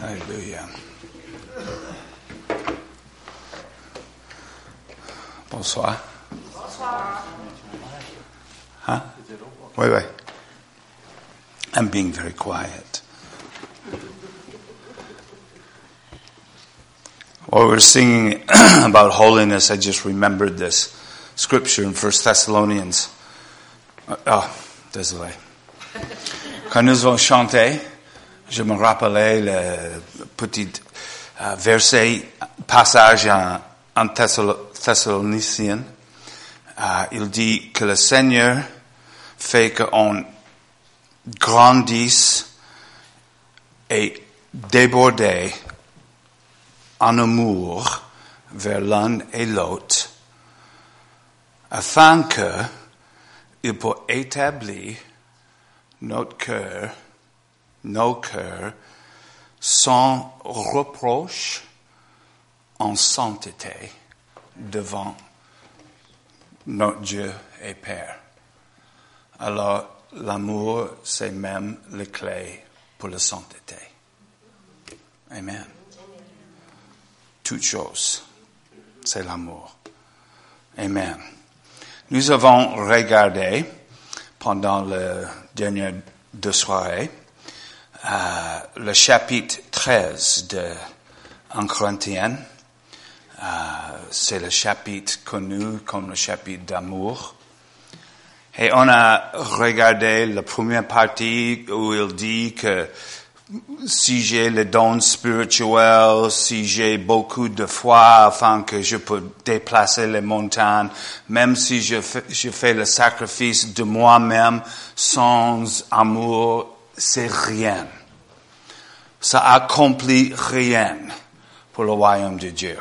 Alléluia. Bonsoir. Bonsoir. Huh? Wait, wait. I'm being very quiet. While we're singing about holiness, I just remembered this scripture in First Thessalonians. Uh, oh, désolé. Quand nous avons chanté, je me rappelais le petit euh, verset, passage en, en. Euh, il dit que le Seigneur fait qu'on grandisse et déborde en amour vers l'un et l'autre, afin que il peut établir notre cœur, nos cœurs, sans reproche en sainteté devant notre Dieu et Père. Alors, l'amour, c'est même la clé pour la sainteté. Amen. Toute chose, c'est l'amour. Amen. Nous avons regardé pendant le dernier deux soirées euh, le chapitre 13 de 1 Corinthiens. Euh, c'est le chapitre connu comme le chapitre d'amour. Et on a regardé la première partie où il dit que si j'ai le don spirituel, si j'ai beaucoup de foi afin que je peux déplacer les montagnes, même si je fais, je fais le sacrifice de moi-même sans amour, c'est rien. Ça accomplit rien pour le royaume de Dieu.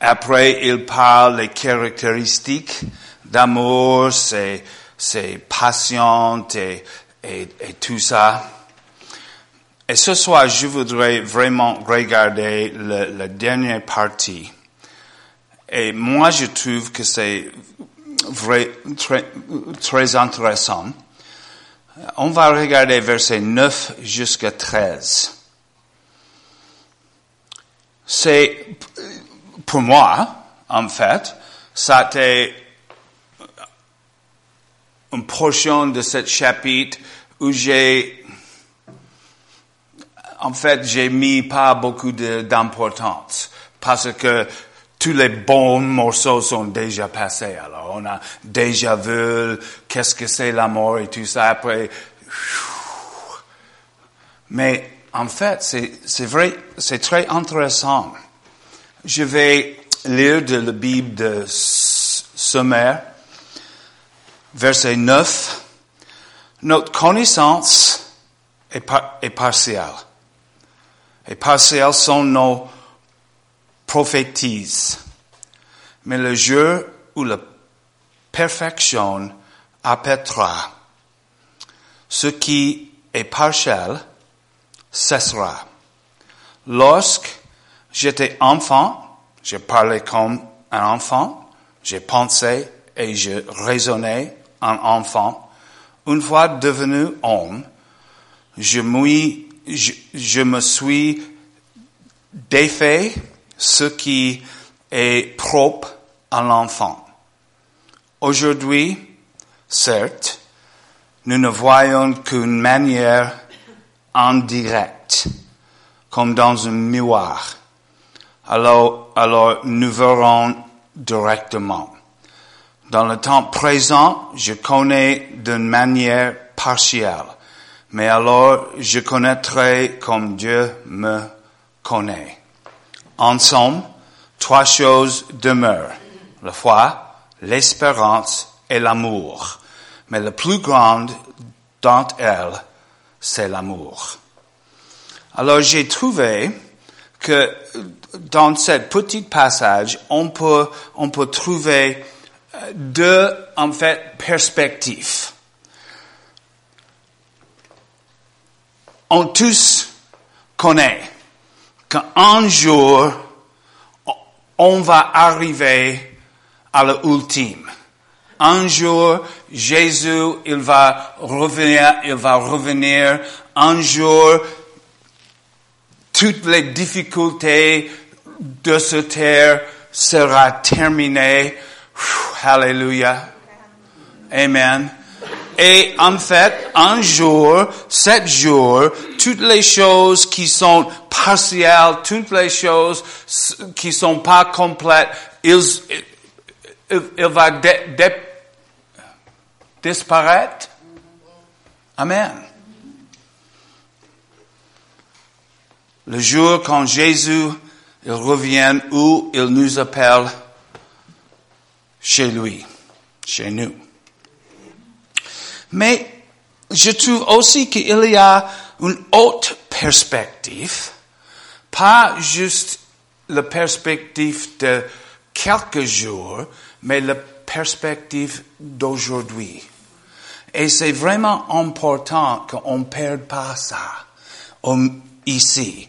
Après, il parle des caractéristiques d'amour, c'est, c'est patient et, et, et tout ça. Et ce soir, je voudrais vraiment regarder la dernière partie. Et moi, je trouve que c'est vrai, très, très intéressant. On va regarder versets 9 jusqu'à 13. C'est, pour moi, en fait, c'était une portion de ce chapitre où j'ai en fait, j'ai mis pas beaucoup d'importance parce que tous les bons morceaux sont déjà passés. Alors, on a déjà vu qu'est-ce que c'est la mort et tout ça. Après, mais en fait, c'est vrai, c'est très intéressant. Je vais lire de la Bible de Sommaire, verset 9. Notre connaissance est, est partielle et partiels sont nos prophétises. Mais le jour où la perfection apparaîtra, ce qui est partiel cessera. Lorsque j'étais enfant, j'ai parlé comme un enfant, j'ai pensé et je raisonnais en enfant. Une fois devenu homme, je je, je me suis défait ce qui est propre à l'enfant. Aujourd'hui, certes, nous ne voyons qu'une manière indirecte, comme dans un miroir. Alors, alors nous verrons directement. Dans le temps présent, je connais d'une manière partielle mais alors je connaîtrai comme Dieu me connaît. En somme, trois choses demeurent. La foi, l'espérance et l'amour. Mais la plus grande d'entre elles, c'est l'amour. Alors j'ai trouvé que dans cette petite passage, on peut, on peut trouver deux, en fait, perspectives. on tous connaît qu'un jour, on va arriver à l'ultime. Un jour, Jésus, il va revenir, il va revenir. Un jour, toutes les difficultés de ce terre sera terminées. Hallelujah. Amen. Et en fait, un jour, sept jours, toutes les choses qui sont partielles, toutes les choses qui sont pas complètes, il, il disparaître. Amen. Le jour quand Jésus revient où il nous appelle chez lui, chez nous. Mais je trouve aussi qu'il y a une autre perspective, pas juste la perspective de quelques jours, mais la perspective d'aujourd'hui. Et c'est vraiment important qu'on ne perde pas ça ici.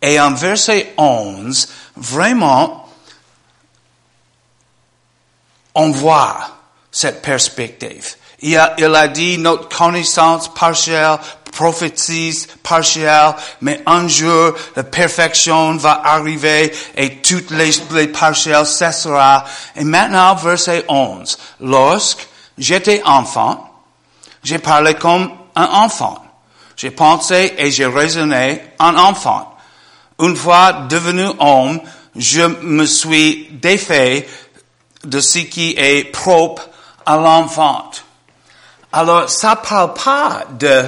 Et en verset 11, vraiment, on voit cette perspective. Il a, il a dit notre connaissance partielle, prophétie partielle, mais un jour la perfection va arriver et toutes les, les partielles cessera. Et maintenant, verset 11. Lorsque j'étais enfant, j'ai parlé comme un enfant. J'ai pensé et j'ai raisonné en enfant. Une fois devenu homme, je me suis défait de ce qui est propre à l'enfant. Alors, ça parle pas de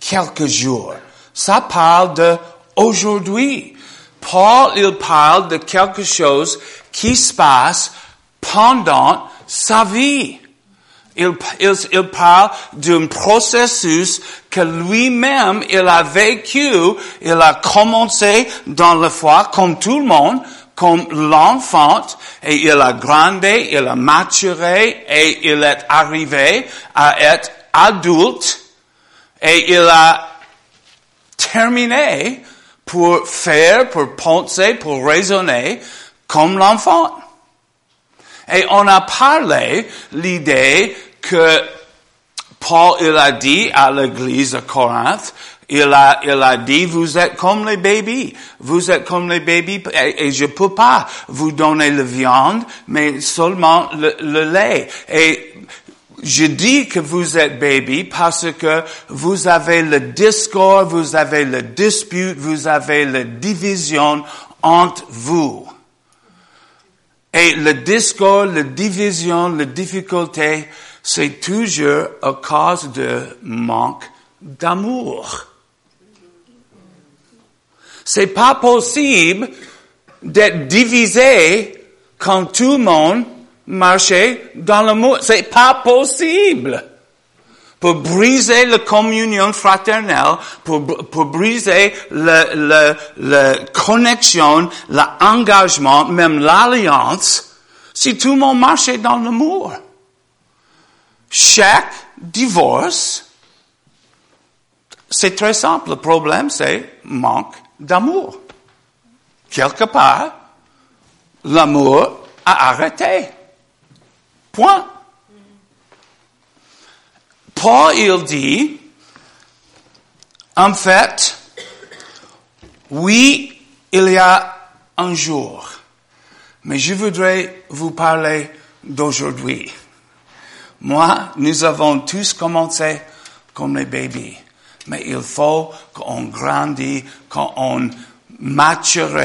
quelques jours. Ça parle de aujourd'hui. Paul, il parle de quelque chose qui se passe pendant sa vie. Il, il, il parle d'un processus que lui-même, il a vécu, il a commencé dans la foi comme tout le monde, comme l'enfant, et il a grandi, il a maturé, et il est arrivé à être adulte, et il a terminé pour faire, pour penser, pour raisonner comme l'enfant. Et on a parlé l'idée que Paul, il a dit à l'église de Corinthe, il a, il a dit, vous êtes comme les bébés. Vous êtes comme les bébés et, je peux pas vous donner la viande, mais seulement le, le lait. Et je dis que vous êtes bébé parce que vous avez le discours, vous avez le dispute, vous avez la division entre vous. Et le discours, la division, la difficulté, c'est toujours à cause de manque d'amour. C'est pas possible d'être divisé quand tout le monde marchait dans l'amour. C'est pas possible. Pour briser la communion fraternelle, pour, pour briser la connexion, l'engagement, même l'alliance, si tout le monde marchait dans l'amour. Chaque divorce, c'est très simple. Le problème, c'est manque d'amour. Quelque part, l'amour a arrêté. Point. Paul, il dit, en fait, oui, il y a un jour, mais je voudrais vous parler d'aujourd'hui. Moi, nous avons tous commencé comme les bébés. Mais il faut qu'on grandisse, qu'on mature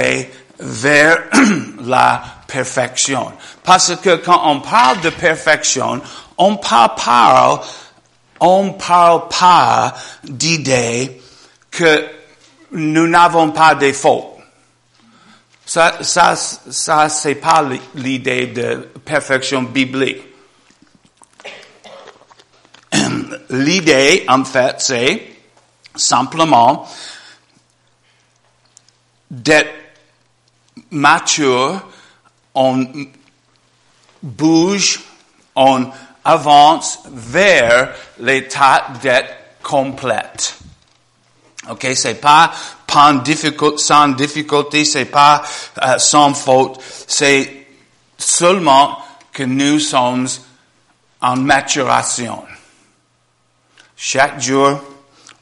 vers la perfection. Parce que quand on parle de perfection, on parle, on parle pas d'idée que nous n'avons pas de fautes. Ça, ça, ça, c'est pas l'idée de perfection biblique. L'idée, en fait, c'est simplement d'être mature, on bouge, on avance vers l'état d'être complète. Ok, c'est pas sans difficulté, c'est pas euh, sans faute, c'est seulement que nous sommes en maturation. Chaque jour,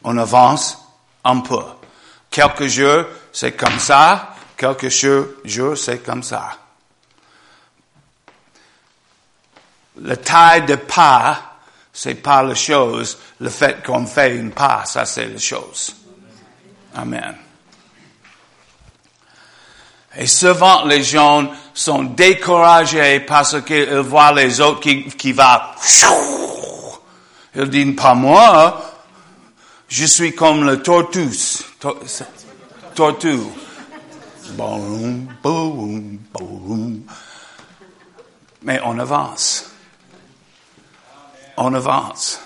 on avance un peu. quelques jours, c'est comme ça, quelques jours, c'est comme ça. La taille de pas, c'est pas la chose. Le fait qu'on fait une pas, ça c'est la chose. Amen. Et souvent, les gens sont découragés parce qu'ils voient les autres qui, qui vont. Ils disent, pas moi, je suis comme le. Tortue. Boum. Mais on avance. On avance.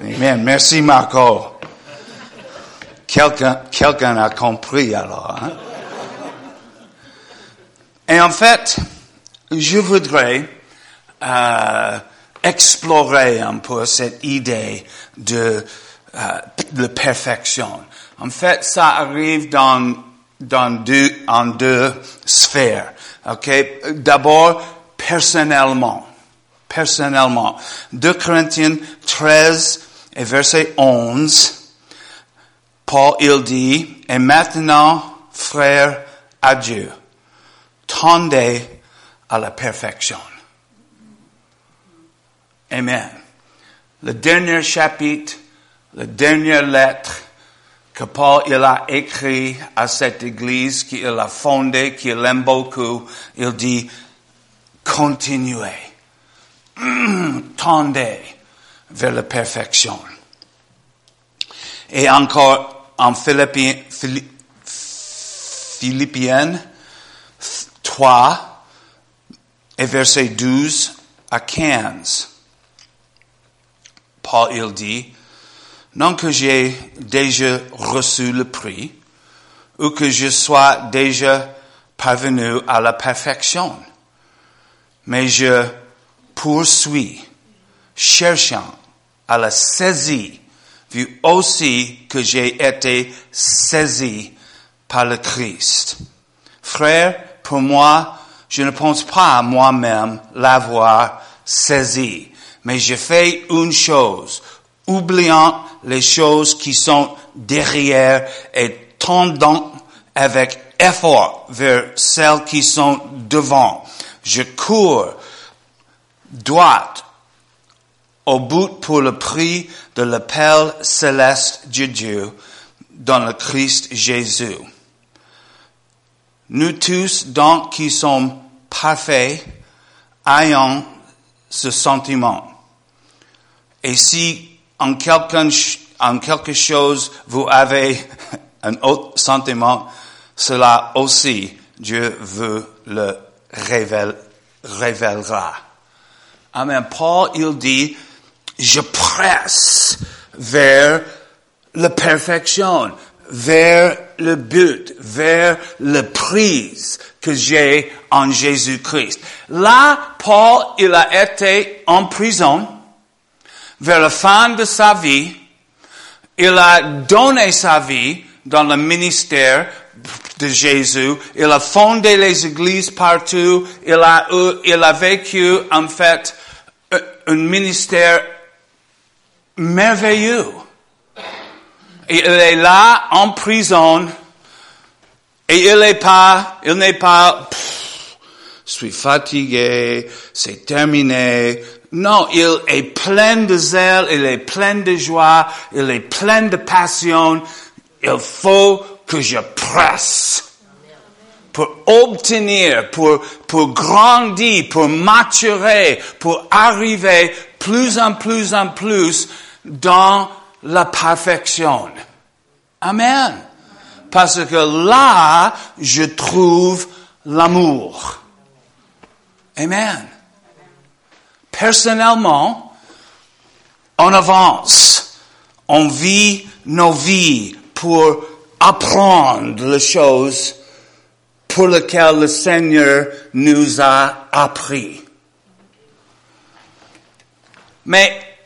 Amen. Merci Marco. Quelqu'un, quelqu'un a compris alors. Hein? Et en fait, je voudrais euh, explorer un peu cette idée de euh, la perfection. En fait, ça arrive dans, dans deux, en deux sphères. Ok, d'abord personnellement, personnellement. 2 Corinthiens 13 et verset 11. Paul, il dit, et maintenant, frères, adieu. Tendez à la perfection. Amen. Le dernier chapitre, la dernière lettre que Paul a écrit à cette église qu'il a fondée, qu'il aime beaucoup, il dit, continuez, tendez vers la perfection. Et encore, en Philippiens, Philippiens 3 et verset 12 à 15. Paul il dit, non que j'ai déjà reçu le prix, ou que je sois déjà parvenu à la perfection, mais je poursuis, cherchant à la saisir vu aussi que j'ai été saisi par le Christ. Frère, pour moi, je ne pense pas moi-même l'avoir saisi, mais je fais une chose, oubliant les choses qui sont derrière et tendant avec effort vers celles qui sont devant. Je cours droit au bout pour le prix de l'appel céleste de Dieu dans le Christ Jésus. Nous tous, donc, qui sommes parfaits, ayons ce sentiment. Et si en, en quelque chose vous avez un autre sentiment, cela aussi Dieu veut le révélera. Amen. Paul, il dit, je presse vers la perfection, vers le but, vers la prise que j'ai en Jésus-Christ. Là, Paul, il a été en prison vers la fin de sa vie. Il a donné sa vie dans le ministère de Jésus. Il a fondé les églises partout. Il a, il a vécu, en fait, un ministère merveilleux. Il est là en prison et il n'est pas, il n'est pas, suis fatigué, c'est terminé. Non, il est plein de zèle, il est plein de joie, il est plein de passion. Il faut que je presse pour obtenir, pour, pour grandir, pour maturer, pour arriver plus en plus en plus dans la perfection. Amen. Parce que là, je trouve l'amour. Amen. Personnellement, on avance. On vit nos vies pour apprendre les choses pour lesquelles le Seigneur nous a appris. Mais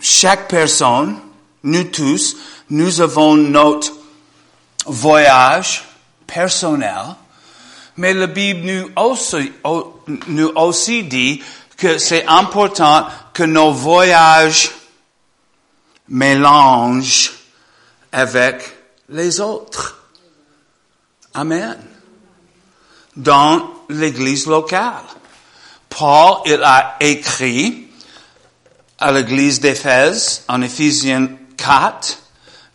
chaque personne, nous tous, nous avons notre voyage personnel, mais la Bible nous aussi, dit que c'est important que nos voyages mélange avec les autres. Amen. Dans l'église locale. Paul, il a écrit à l'église d'Éphèse en Éphésiens 4,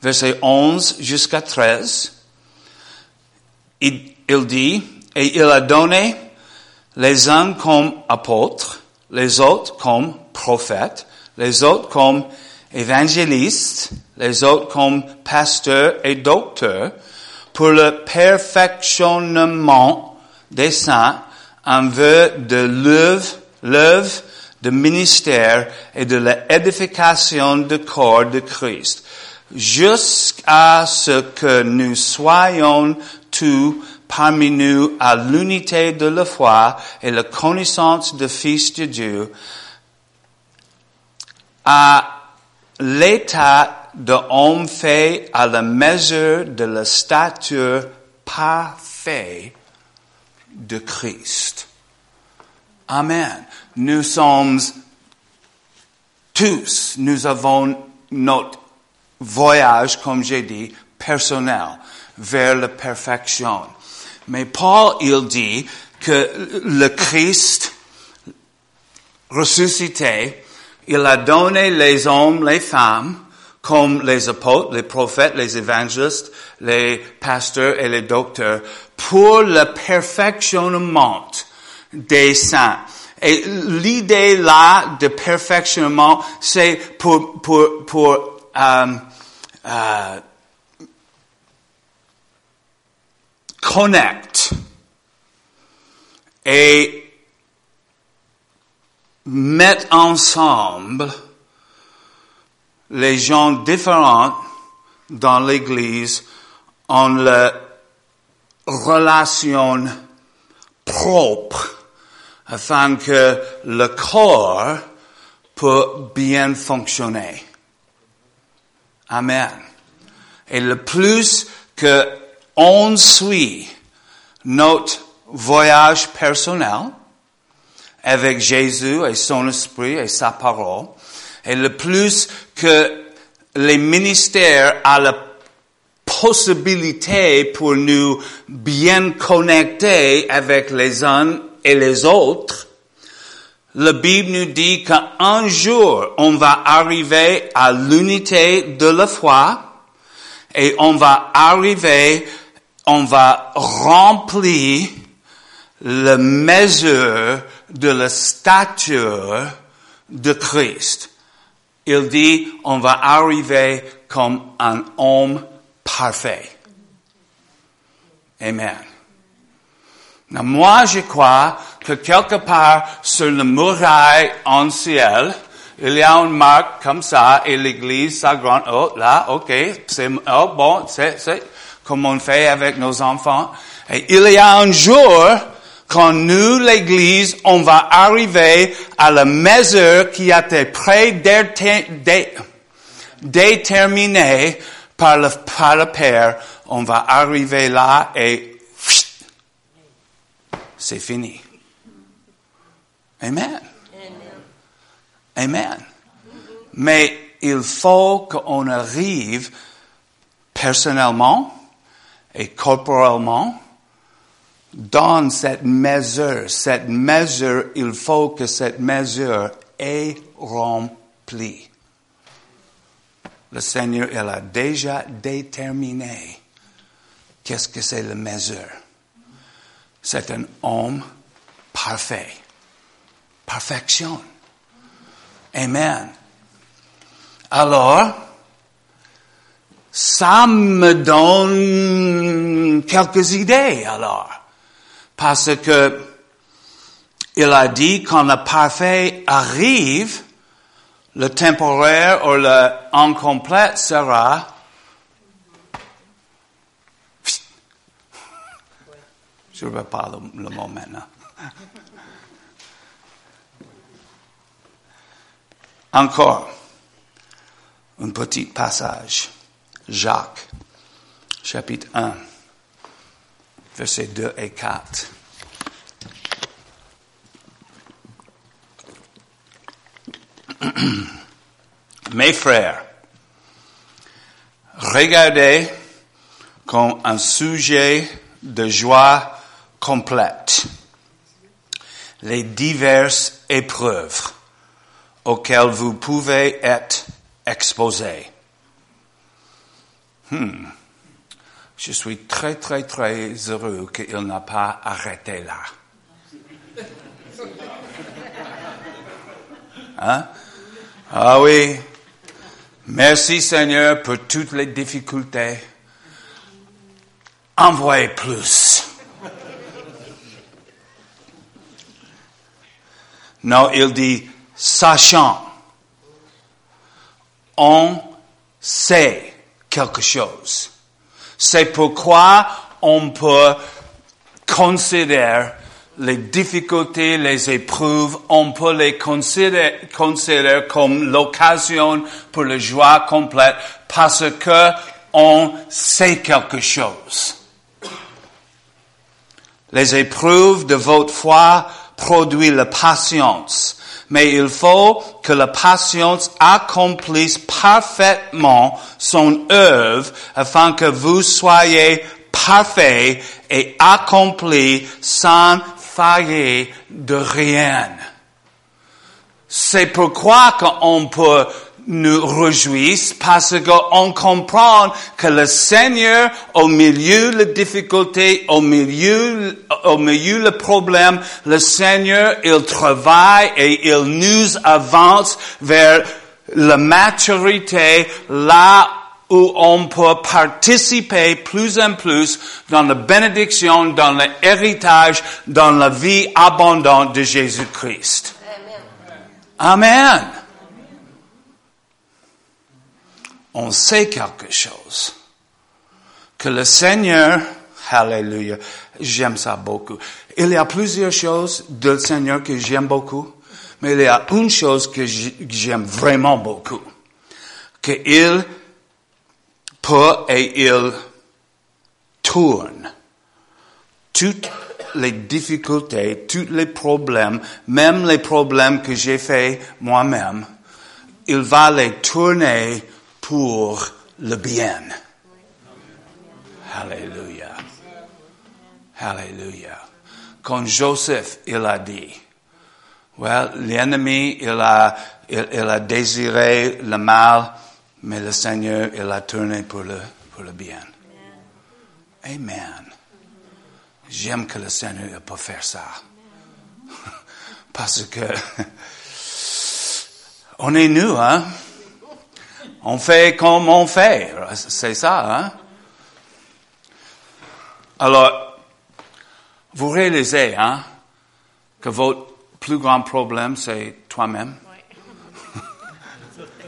verset 11 jusqu'à 13. Il, dit, et il a donné les uns comme apôtres, les autres comme prophètes, les autres comme évangélistes, les autres comme pasteurs et docteurs, pour le perfectionnement des saints en vue de l'œuvre, l'œuvre de ministère et de l'édification du corps de Christ, jusqu'à ce que nous soyons tous parmi nous à l'unité de la foi et la connaissance du Fils de Dieu, à l'état de homme fait à la mesure de la stature parfaite de Christ. Amen. Nous sommes tous, nous avons notre voyage, comme j'ai dit, personnel vers la perfection. Mais Paul, il dit que le Christ ressuscité, il a donné les hommes, les femmes, comme les apôtres, les prophètes, les évangélistes, les pasteurs et les docteurs, pour le perfectionnement des saints. Et l'idée là de perfectionnement, c'est pour, pour, pour euh, euh, connect et mettre ensemble les gens différents dans l'Église en la relation propre afin que le corps peut bien fonctionner. Amen. Et le plus que on suit notre voyage personnel avec Jésus et son esprit et sa parole, et le plus que les ministères ont la possibilité pour nous bien connecter avec les uns et les autres, la Bible nous dit qu'un jour, on va arriver à l'unité de la foi et on va arriver, on va remplir la mesure de la stature de Christ. Il dit, on va arriver comme un homme parfait. Amen. moi, je crois que quelque part sur le muraille en ciel, il y a une marque comme ça et l'église s'agrandit. Oh, là, ok, c'est, oh, bon, c'est, c'est comme on fait avec nos enfants. Et il y a un jour quand nous, l'Église, on va arriver à la mesure qui a été prédéterminée par le, par le Père, on va arriver là et c'est fini. Amen. Amen. Mais il faut qu'on arrive personnellement et corporellement dans cette mesure, cette mesure, il faut que cette mesure est remplie. Le Seigneur, il a déjà déterminé qu'est-ce que c'est la mesure. C'est un homme parfait. Perfection. Amen. Alors, ça me donne quelques idées alors. Parce que il a dit quand le parfait arrive, le temporaire ou le sera Je ne veux pas le, le mot maintenant. Encore un petit passage. Jacques, chapitre 1 versets 2 et 4. Mes frères, regardez comme un sujet de joie complète les diverses épreuves auxquelles vous pouvez être exposé. Hmm. Je suis très, très, très heureux qu'il n'a pas arrêté là. Hein? Ah oui. Merci Seigneur pour toutes les difficultés. Envoyez plus. Non, il dit sachant. On sait quelque chose. C'est pourquoi on peut considérer les difficultés, les épreuves, on peut les considérer, comme l'occasion pour la joie complète parce que on sait quelque chose. Les épreuves de votre foi produisent la patience mais il faut que la patience accomplisse parfaitement son œuvre afin que vous soyez parfaits et accomplis sans faillir de rien. C'est pourquoi qu'on peut nous réjouissent parce qu'on comprend que le Seigneur, au milieu de la difficulté, au milieu, au milieu le problème, le Seigneur, il travaille et il nous avance vers la maturité là où on peut participer plus en plus dans la bénédiction, dans l'héritage, dans la vie abondante de Jésus-Christ. Amen. On sait quelque chose. Que le Seigneur, Alléluia, j'aime ça beaucoup. Il y a plusieurs choses du Seigneur que j'aime beaucoup, mais il y a une chose que j'aime vraiment beaucoup. Qu'il peut et il tourne toutes les difficultés, tous les problèmes, même les problèmes que j'ai fait moi-même, il va les tourner pour le bien. Alléluia. Alléluia. Quand Joseph, il a dit, well, l'ennemi, il a, il, a désiré le mal, mais le Seigneur, il a tourné pour le, pour le bien. Amen. J'aime que le Seigneur peut faire ça. Parce que on est nous, hein? On fait comme on fait. C'est ça, hein? Alors, vous réalisez, hein, que votre plus grand problème, c'est toi-même?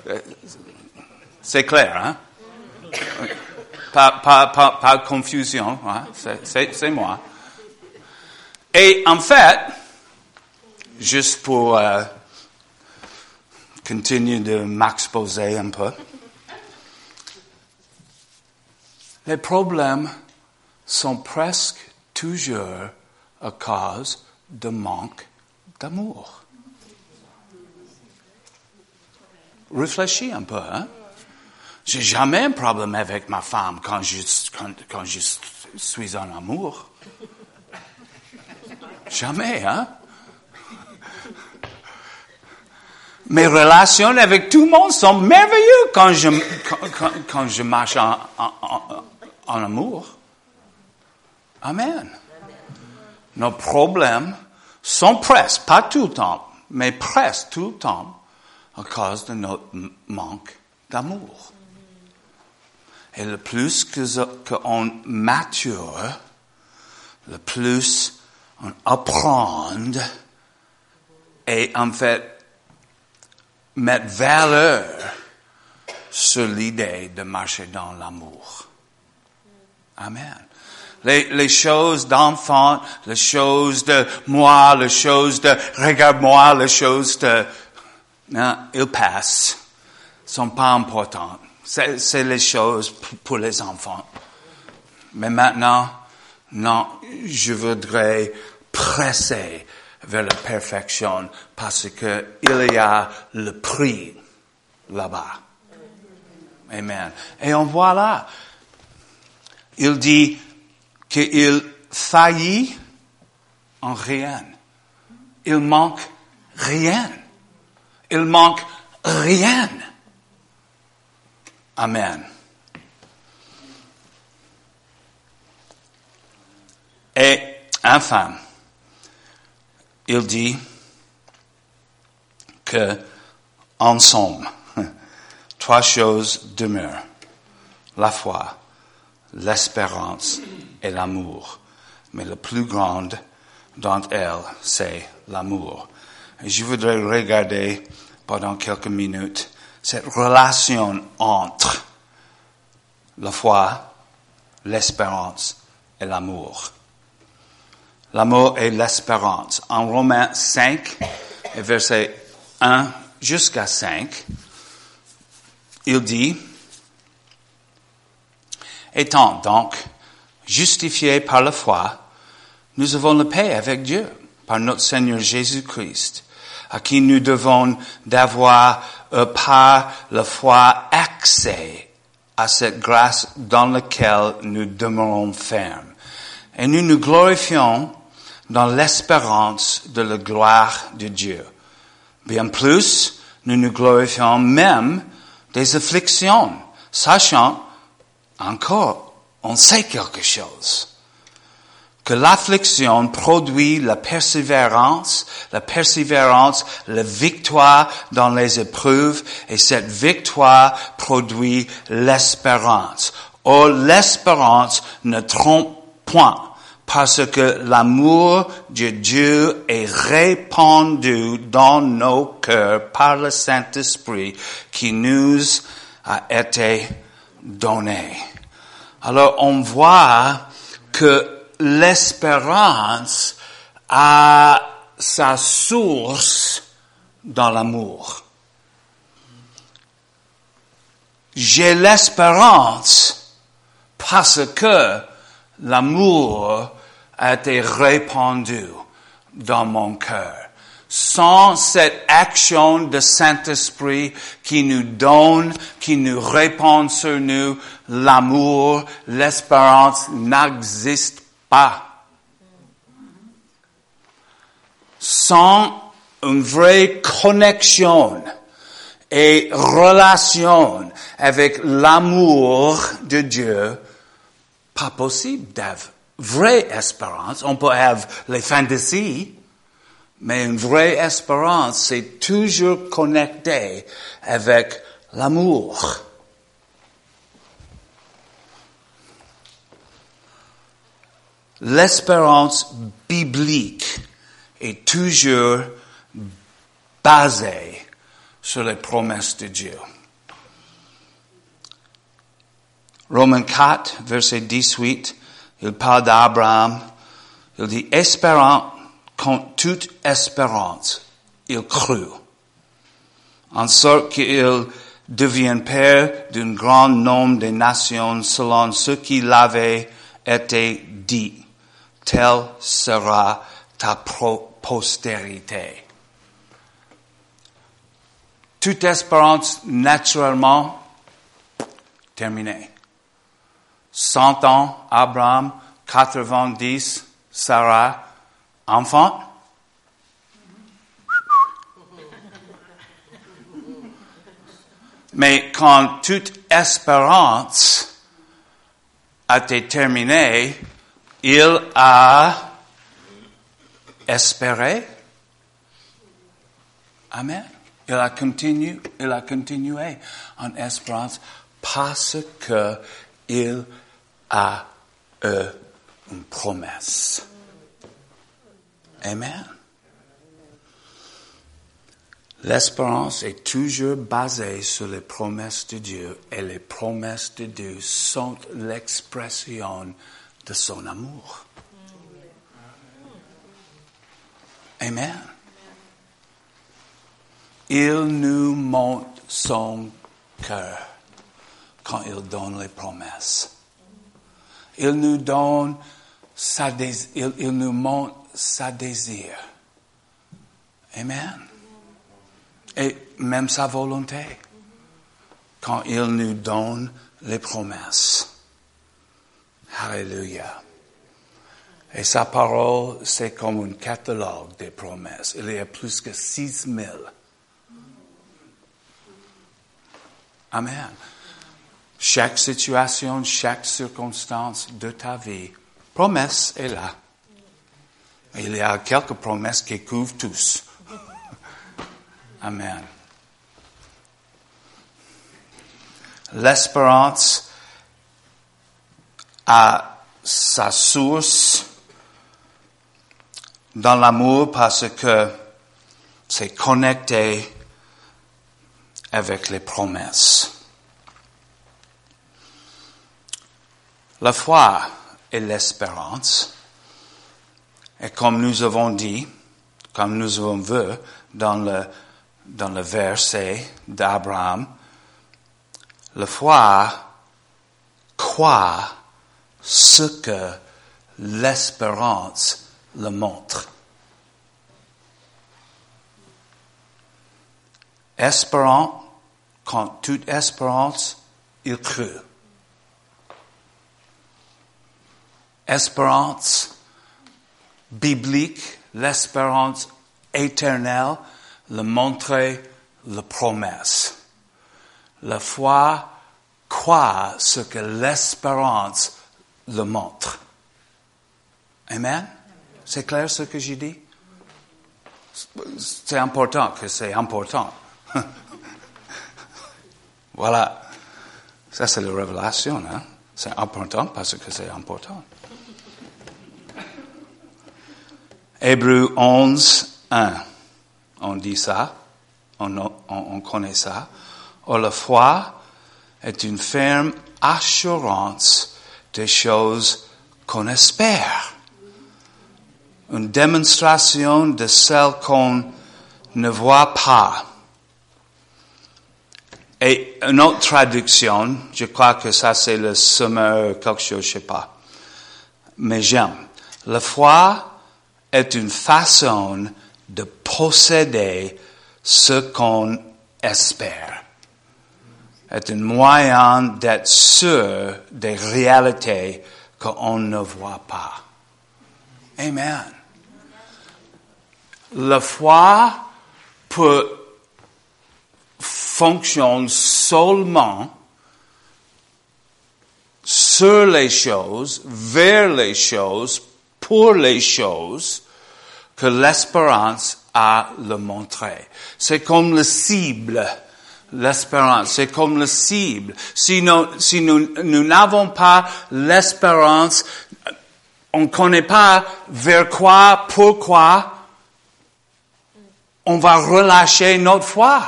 c'est clair, hein? Pas, pas, pas, pas de confusion, hein? c'est moi. Et en fait, juste pour euh, continue de m'exposer un peu. Les problèmes sont presque toujours à cause de manque d'amour. Réfléchis un peu, hein? J'ai jamais un problème avec ma femme quand je, suis en amour. Jamais, hein? mes relations avec tout le monde sont merveilleuses quand je, quand, marche en, en, amour. Amen. Nos problèmes sont presque, pas tout le temps, mais presque tout le temps, à cause de notre manque d'amour. Et le plus qu'on mature, le plus on apprend, et en fait, mettre valeur sur l'idée de marcher dans l'amour. Amen. Les, les choses d'enfant, les choses de moi, les choses de regarde-moi, les choses de... Non, ils passent. sont pas importantes. C'est, c'est les choses pour les enfants. Mais maintenant, non, je voudrais presser vers la perfection parce que il y a le prix là-bas. Amen. Et on voit là, il dit qu'il faillit en rien. Il manque rien. Il manque rien. Amen. Et enfin, il dit que ensemble, trois choses demeurent. La foi, l'espérance et l'amour. Mais la plus grande d'entre elles, c'est l'amour. Je voudrais regarder pendant quelques minutes cette relation entre la foi, l'espérance et l'amour. L'amour et l'espérance. En Romains 5, verset 1 jusqu'à 5, il dit, étant donc justifiés par la foi, nous avons la paix avec Dieu par notre Seigneur Jésus-Christ, à qui nous devons d'avoir euh, par la foi accès à cette grâce dans laquelle nous demeurons fermes. Et nous nous glorifions dans l'espérance de la gloire de Dieu. Bien plus, nous nous glorifions même des afflictions, sachant encore, on sait quelque chose que l'affliction produit la persévérance, la persévérance, la victoire dans les épreuves, et cette victoire produit l'espérance. Or, l'espérance ne trompe point, parce que l'amour de Dieu est répandu dans nos cœurs par le Saint-Esprit qui nous a été donné. Alors, on voit que l'espérance a sa source dans l'amour. J'ai l'espérance parce que l'amour a été répandu dans mon cœur. Sans cette action de Saint-Esprit qui nous donne, qui nous répand sur nous, l'amour, l'espérance n'existe pas. Sans une vraie connexion et relation avec l'amour de Dieu, pas possible d'avoir vraie espérance. On peut avoir les fantaisies, mais une vraie espérance, c'est toujours connecté avec l'amour. l'espérance biblique est toujours basée sur les promesses de Dieu. Romains 4, verset 18, il parle d'Abraham. Il dit, espérant contre toute espérance, il crut. En sorte qu'il devienne père d'un grand nombre de nations selon ce qu'il avait été dit telle sera ta postérité. Toute espérance naturellement terminée. Cent ans, Abraham, 90, Sarah, enfant? Mais quand toute espérance a été terminée, il a espéré. Amen. Il a continué, il a continué en espérance parce que il a eu une promesse. Amen. L'espérance est toujours basée sur les promesses de Dieu et les promesses de Dieu sont l'expression de son amour. Amen. Il nous montre son cœur quand il donne les promesses. Il nous donne sa il, nous montre sa désir. Amen. Et même sa volonté. quand il nous donne les promesses. Alléluia. Et sa parole, c'est comme un catalogue des promesses. Il y a plus que 6000. Amen. Chaque situation, chaque circonstance de ta vie, promesse est là. Il y a quelques promesses qui couvrent tous. Amen. L'espérance a sa source dans l'amour parce que c'est connecté avec les promesses. La foi et l'espérance, et comme nous avons dit, comme nous avons vu dans le, dans le verset d'Abraham, la foi croit ce que l'espérance le montre. Espérant, quand toute espérance, il crut. Espérance biblique, l'espérance éternelle, le montrer la promesse. La foi croit ce que l'espérance le montre. Amen? C'est clair ce que j'ai dit? C'est important que c'est important. voilà. Ça, c'est la révélation. Hein? C'est important parce que c'est important. Hébreu 11, 1. On dit ça. On, on, on connaît ça. Or, la foi est une ferme assurance des choses qu'on espère une démonstration de celle qu'on ne voit pas. Et une autre traduction, je crois que ça c'est le semeur, quelque chose, je sais pas. Mais j'aime. La foi est une façon de posséder ce qu'on espère. Est un moyen d'être sûr des réalités qu'on ne voit pas. Amen la foi peut fonctionner seulement sur les choses, vers les choses, pour les choses que l'espérance a le montré. C'est comme le cible. L'espérance, c'est comme le cible. Si nous, si nous, nous n'avons pas l'espérance, on ne connaît pas vers quoi, pourquoi, on va relâcher notre foi.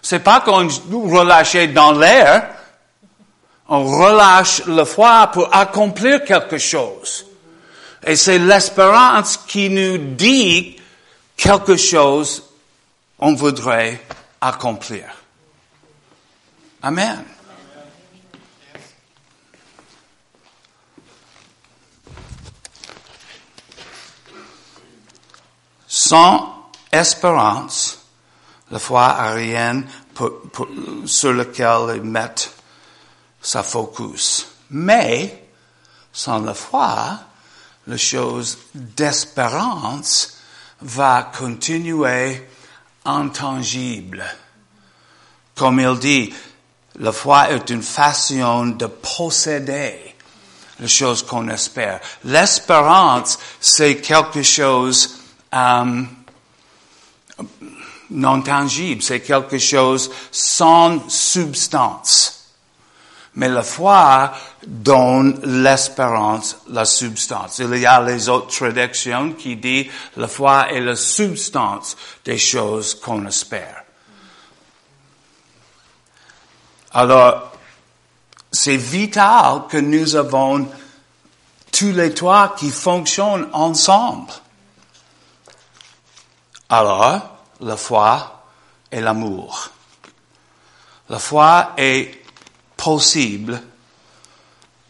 C'est pas qu'on relâche dans l'air. On relâche la foi pour accomplir quelque chose. Et c'est l'espérance qui nous dit quelque chose on voudrait accomplir. Amen. Sans espérance, la foi arienne sur laquelle ils mettent sa focus. Mais, sans la foi, la chose d'espérance va continuer intangible. Comme il dit, la foi est une façon de posséder les choses qu'on espère. L'espérance, c'est quelque chose um, non tangible, c'est quelque chose sans substance. Mais la foi donne l'espérance, la substance. Il y a les autres traductions qui disent la foi est la substance des choses qu'on espère. Alors, c'est vital que nous avons tous les trois qui fonctionnent ensemble. Alors, la foi et l'amour. La foi est possible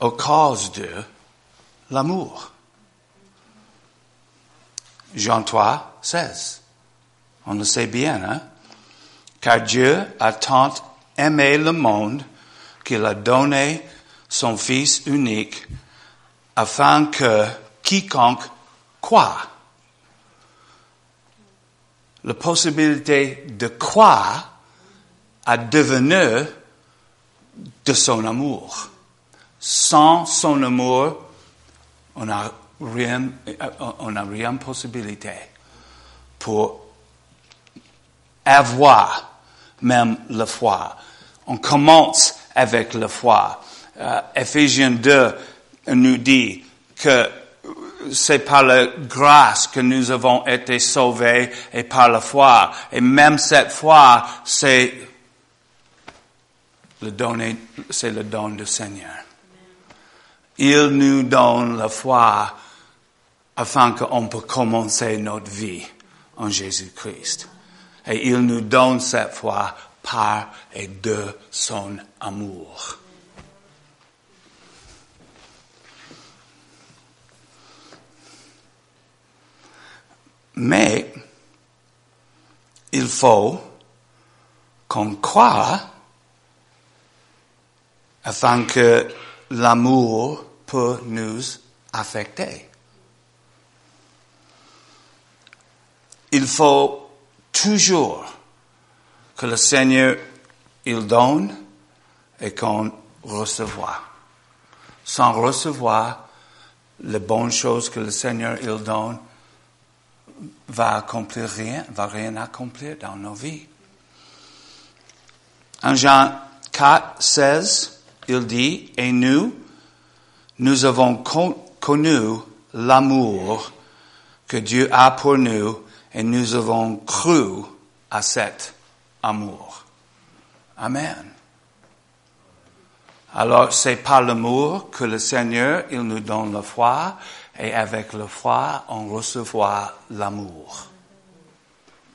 au cause de l'amour. Jean 3, 16. On le sait bien, hein? Car Dieu a tant aimé le monde qu'il a donné son Fils unique afin que quiconque croit. La possibilité de croire a devenu de son amour. Sans son amour, on n'a rien, on n'a rien possibilité pour avoir même la foi. On commence avec la foi. Euh, Ephésiens 2 nous dit que c'est par la grâce que nous avons été sauvés et par la foi. Et même cette foi, c'est le don, c'est le don du Seigneur. Il nous donne la foi afin qu'on puisse commencer notre vie en Jésus-Christ. Et il nous donne cette foi par et de son amour. Mais il faut qu'on croit afin que l'amour peut nous affecter. Il faut toujours que le Seigneur il donne et qu'on reçoit. Sans recevoir les bonnes choses que le Seigneur il donne, va accomplir rien, va rien accomplir dans nos vies. En Jean 4, 16, il dit, et nous, nous avons connu l'amour que Dieu a pour nous et nous avons cru à cet amour. Amen. Alors, c'est par l'amour que le Seigneur, il nous donne la foi et avec la foi, on recevra l'amour.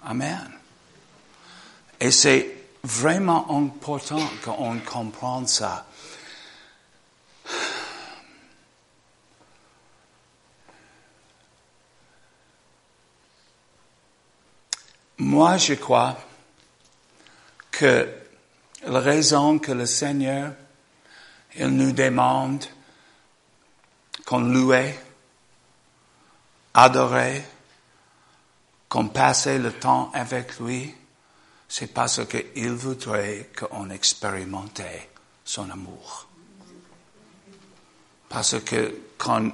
Amen. Et c'est vraiment important qu'on comprenne ça. Moi, je crois que la raison que le Seigneur, nous demande qu'on loue, adorer, qu'on passe le temps avec lui, c'est parce qu'il voudrait qu'on expérimente son amour. Parce que quand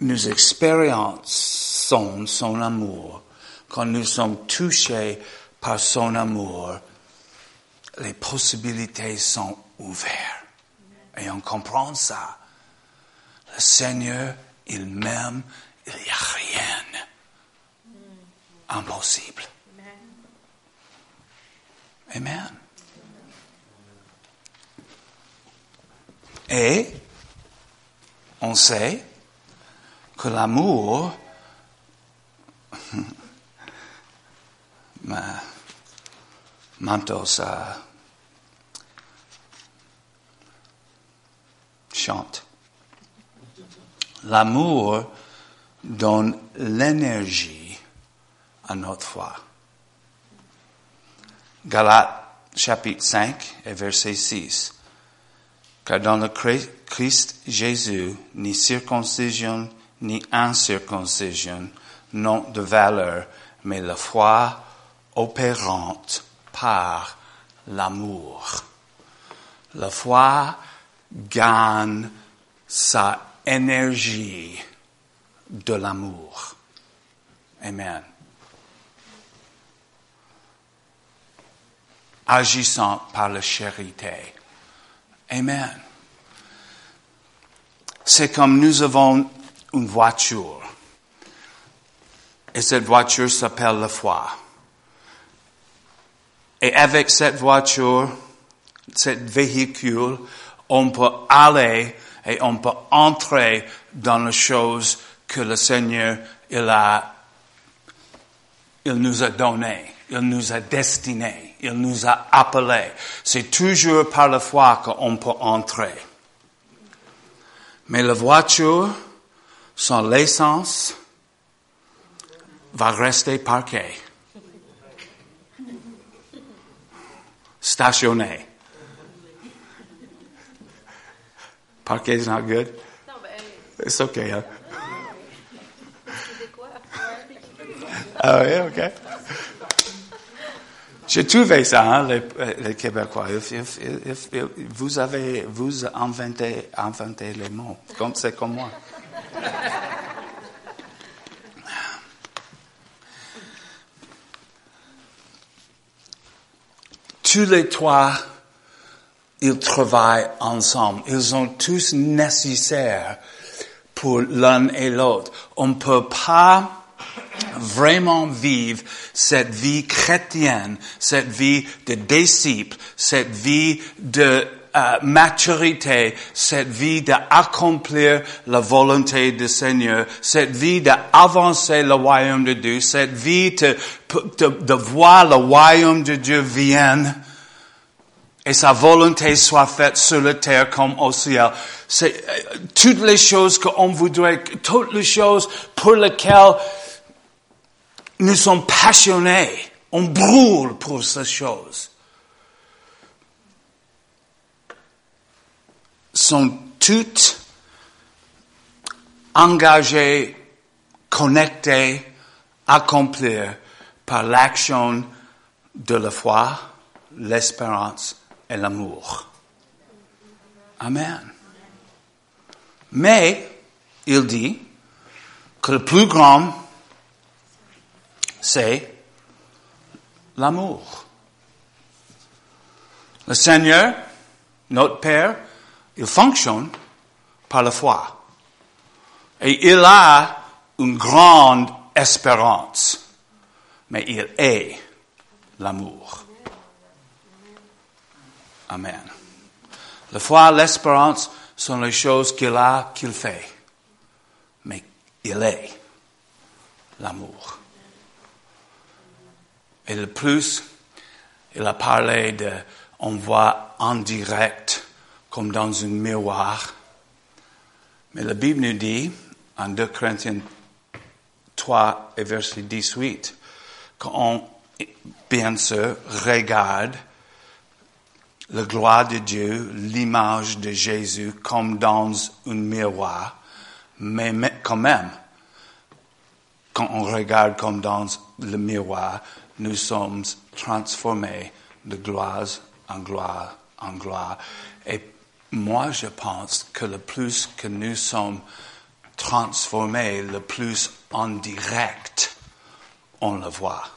nous expérimentions son amour, quand nous sommes touchés par son amour, les possibilités sont ouvertes. Et on comprend ça. Le Seigneur, il m'aime, il n'y a rien impossible. Amen. Et on sait que l'amour ma manteau, ça chante. L'amour donne l'énergie à notre foi. Galates chapitre 5 et verset 6. Car dans le Christ Jésus, ni circoncision ni incirconcision n'ont de valeur, mais la foi opérante par l'amour. La foi gagne sa énergie de l'amour. Amen. Agissant par la charité. Amen. C'est comme nous avons une voiture. Et cette voiture s'appelle la foi. Et avec cette voiture, cette véhicule, on peut aller et on peut entrer dans les choses que le Seigneur, il a, il nous a données, il nous a destinées, il nous a appelés. C'est toujours par la foi qu'on peut entrer. Mais la voiture, sans l'essence, va rester parquée. Stationné. Parquet is not good? Ben, It's okay, quoi? Ah oui, ok. J'ai trouvé ça, hein, les, les Québécois. If- if- if- if- vous avez, vous inventé, inventé les mots. Comme, c'est comme moi. Tous les trois, ils travaillent ensemble. Ils sont tous nécessaires pour l'un et l'autre. On ne peut pas vraiment vivre cette vie chrétienne, cette vie de disciple, cette vie de euh, maturité, cette vie d'accomplir la volonté du Seigneur, cette vie d'avancer le royaume de Dieu, cette vie de, de, voir le royaume de Dieu vienne et sa volonté soit faite sur la terre comme au ciel. C'est euh, toutes les choses qu'on voudrait, toutes les choses pour lesquelles nous sommes passionnés. On brûle pour ces choses. Sont toutes engagées, connectées, accomplies par l'action de la foi, l'espérance et l'amour. Amen. Mais, il dit que le plus grand, c'est l'amour. Le Seigneur, notre Père, il fonctionne par la foi. Et il a une grande espérance. Mais il est l'amour. Amen. La foi, l'espérance sont les choses qu'il a, qu'il fait. Mais il est l'amour. Et le plus, il a parlé de, on voit en direct, comme dans un miroir. Mais la Bible nous dit, en 2 Corinthiens 3 et verset 18, qu'on, bien sûr, regarde la gloire de Dieu, l'image de Jésus comme dans un miroir, mais, quand même, quand on regarde comme dans le miroir, nous sommes transformés de gloire en gloire en gloire. Et moi, je pense que le plus que nous sommes transformés, le plus en direct, on le voit.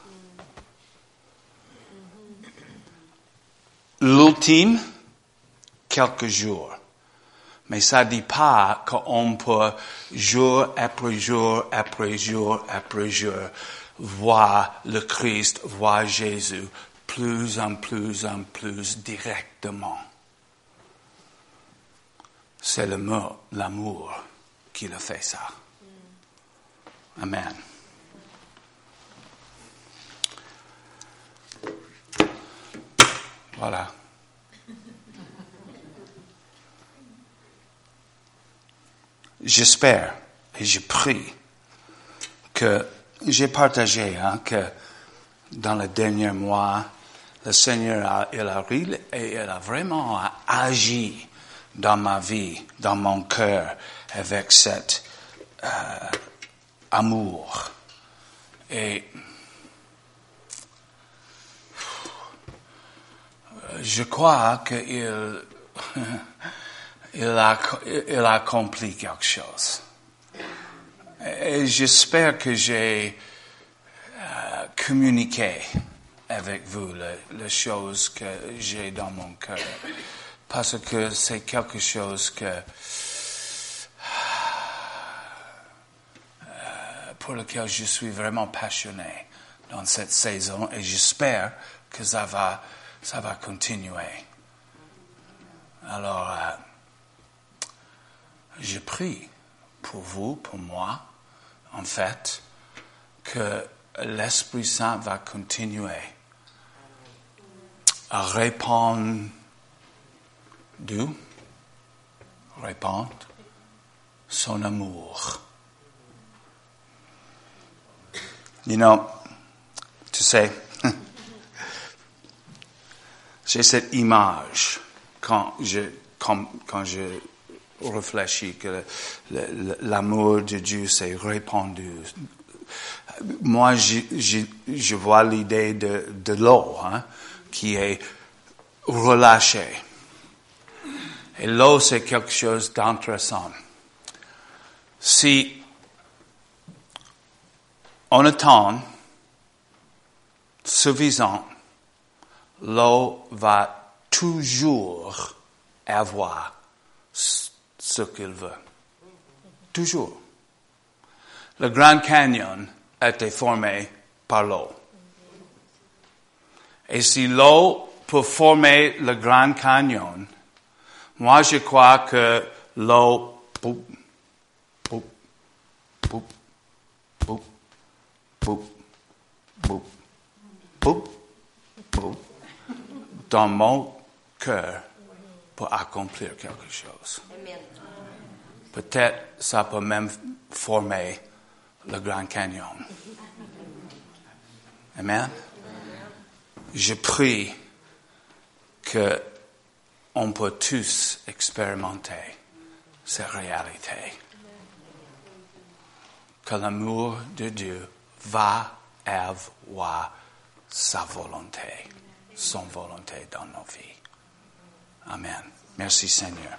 L'ultime, quelques jours. Mais ça dit pas qu'on peut jour après jour après jour après jour voir le Christ, voir Jésus plus en plus en plus directement. C'est le mot, l'amour qui le fait ça. Amen. Voilà. J'espère et je prie que j'ai partagé hein, que dans les derniers mois, le Seigneur a, il a, il a vraiment agi dans ma vie, dans mon cœur, avec cet euh, amour. Et je crois qu'il il a, il accompli quelque chose. Et j'espère que j'ai euh, communiqué avec vous les choses que j'ai dans mon cœur. Parce que c'est quelque chose que euh, pour lequel je suis vraiment passionné dans cette saison et j'espère que ça va, ça va continuer. Alors, euh, je prie pour vous, pour moi, en fait, que l'Esprit Saint va continuer à répandre, d'où répandre son amour. You know, tu sais, J'ai cette image quand je, quand, je réfléchis que l'amour de Dieu s'est répandu. Moi, je, je, je vois l'idée de, de l'eau hein, qui est relâchée. Et l'eau, c'est quelque chose d'intéressant. Si on attend suffisant, l'eau va toujours avoir ce qu'il veut. Toujours. Le Grand Canyon a été formé par l'eau. Et si l'eau peut former le Grand Canyon, moi je crois que l'eau, dans mon cœur pour accomplir quelque chose. Peut-être ça peut même former le Grand Canyon. Amen. Je prie que on peut tous expérimenter cette réalité. Que l'amour de Dieu va avoir sa volonté, son volonté dans nos vies. Amen. Merci Seigneur.